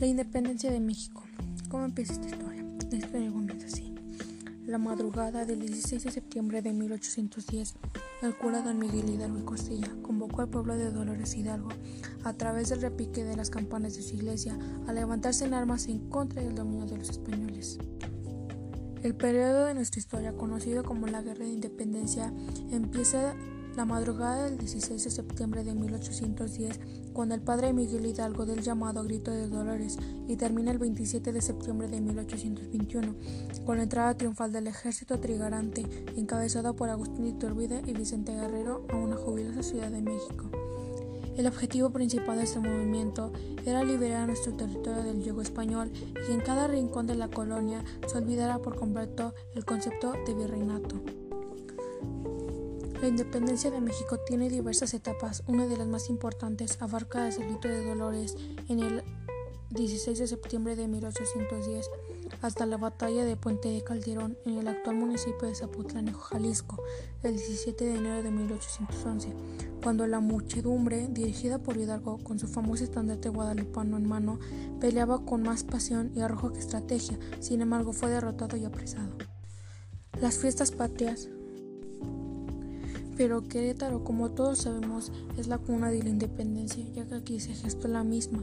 La independencia de México. ¿Cómo empieza esta historia? La historia comienza así. La madrugada del 16 de septiembre de 1810, el cura don Miguel Hidalgo y Costilla convocó al pueblo de Dolores Hidalgo a través del repique de las campanas de su iglesia a levantarse en armas en contra del dominio de los españoles. El periodo de nuestra historia, conocido como la Guerra de Independencia, empieza la madrugada del 16 de septiembre de 1810, cuando el padre Miguel Hidalgo del llamado Grito de Dolores, y termina el 27 de septiembre de 1821, con la entrada triunfal del ejército trigarante, encabezado por Agustín Iturbide y Vicente Guerrero, a una jubilosa Ciudad de México. El objetivo principal de este movimiento era liberar nuestro territorio del yugo español y que en cada rincón de la colonia se olvidara por completo el concepto de virreinato. La independencia de México tiene diversas etapas. Una de las más importantes abarca el grito de Dolores en el 16 de septiembre de 1810 hasta la batalla de Puente de Calderón en el actual municipio de Zapotlanejo, Jalisco, el 17 de enero de 1811, cuando la muchedumbre, dirigida por Hidalgo con su famoso estandarte guadalupano en mano, peleaba con más pasión y arrojo que estrategia, sin embargo fue derrotado y apresado. Las fiestas patrias pero Querétaro, como todos sabemos, es la cuna de la independencia, ya que aquí se gestó la misma,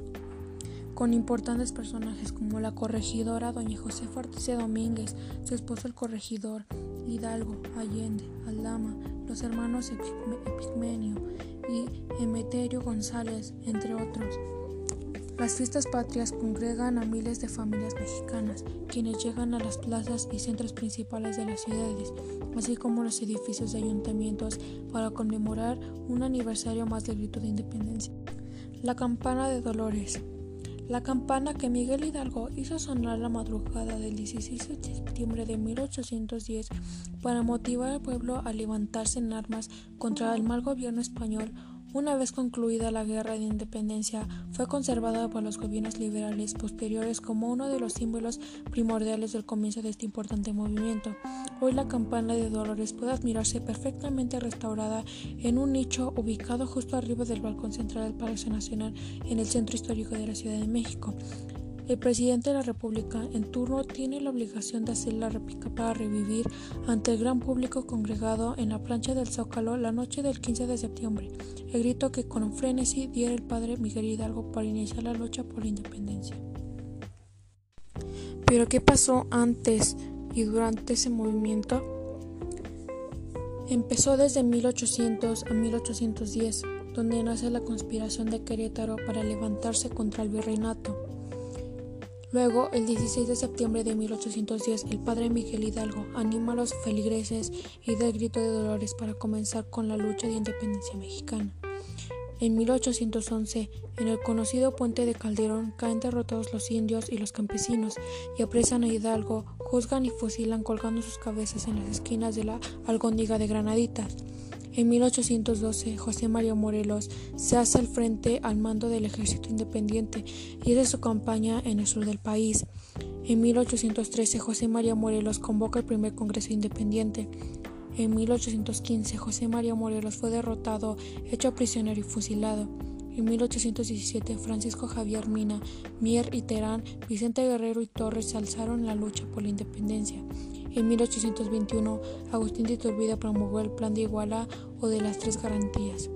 con importantes personajes como la corregidora doña José Ortiz Domínguez, su esposo el corregidor, Hidalgo, Allende, Aldama, los hermanos Epigmenio y Emeterio González, entre otros. Las fiestas patrias congregan a miles de familias mexicanas, quienes llegan a las plazas y centros principales de las ciudades, así como los edificios de ayuntamientos, para conmemorar un aniversario más del grito de independencia. La campana de Dolores. La campana que Miguel Hidalgo hizo sonar la madrugada del 16 de septiembre de 1810 para motivar al pueblo a levantarse en armas contra el mal gobierno español una vez concluida la Guerra de Independencia, fue conservada por los gobiernos liberales posteriores como uno de los símbolos primordiales del comienzo de este importante movimiento. Hoy la campana de Dolores puede admirarse perfectamente restaurada en un nicho ubicado justo arriba del balcón central del Palacio Nacional en el centro histórico de la Ciudad de México. El presidente de la República en turno tiene la obligación de hacer la réplica para revivir ante el gran público congregado en la plancha del Zócalo la noche del 15 de septiembre, el grito que con frenesí diera el padre Miguel Hidalgo para iniciar la lucha por la independencia. Pero ¿qué pasó antes y durante ese movimiento? Empezó desde 1800 a 1810, donde nace la conspiración de Querétaro para levantarse contra el virreinato. Luego, el 16 de septiembre de 1810, el padre Miguel Hidalgo anima a los feligreses y da el grito de dolores para comenzar con la lucha de independencia mexicana. En 1811, en el conocido puente de Calderón, caen derrotados los indios y los campesinos y apresan a Hidalgo, juzgan y fusilan colgando sus cabezas en las esquinas de la Algóndiga de Granaditas. En 1812, José María Morelos se hace al frente al mando del ejército independiente y hace su campaña en el sur del país. En 1813, José María Morelos convoca el primer Congreso Independiente. En 1815, José María Morelos fue derrotado, hecho prisionero y fusilado. En 1817, Francisco Javier Mina, Mier y Terán, Vicente Guerrero y Torres se alzaron la lucha por la independencia. En 1821, Agustín de Iturbide promulgó el Plan de Iguala o de las Tres Garantías.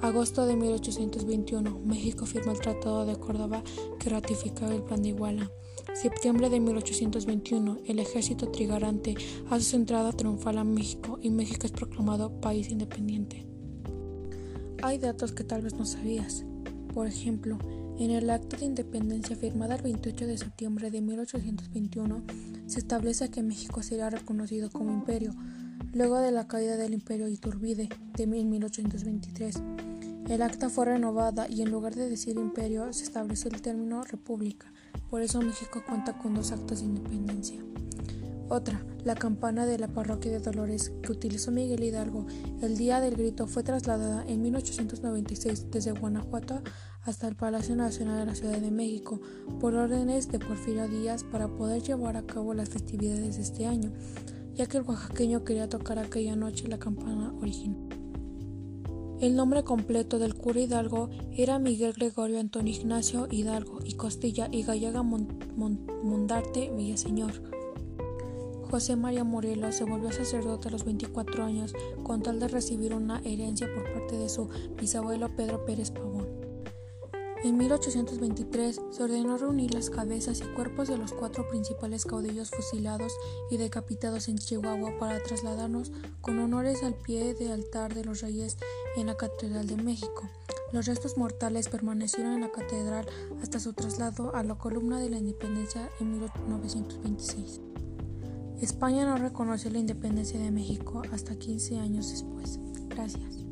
Agosto de 1821, México firma el Tratado de Córdoba que ratificaba el Plan de Iguala. Septiembre de 1821, el ejército trigarante hace su entrada triunfal a México y México es proclamado país independiente. Hay datos que tal vez no sabías. Por ejemplo, en el Acta de Independencia firmada el 28 de septiembre de 1821, se establece que México sería reconocido como imperio, luego de la caída del imperio Iturbide de 1823. El acta fue renovada y en lugar de decir imperio se estableció el término república, por eso México cuenta con dos actos de independencia. Otra, la campana de la parroquia de Dolores que utilizó Miguel Hidalgo el día del grito fue trasladada en 1896 desde Guanajuato hasta el Palacio Nacional de la Ciudad de México por órdenes de Porfirio Díaz para poder llevar a cabo las festividades de este año, ya que el oaxaqueño quería tocar aquella noche la campana original. El nombre completo del cura Hidalgo era Miguel Gregorio Antonio Ignacio Hidalgo y Costilla y Gallega Mondarte Villaseñor. José María Morelos se volvió sacerdote a los 24 años con tal de recibir una herencia por parte de su bisabuelo Pedro Pérez Pavón. En 1823 se ordenó reunir las cabezas y cuerpos de los cuatro principales caudillos fusilados y decapitados en Chihuahua para trasladarnos con honores al pie del altar de los reyes en la Catedral de México. Los restos mortales permanecieron en la catedral hasta su traslado a la columna de la independencia en 1926. España no reconoció la independencia de México hasta 15 años después. Gracias.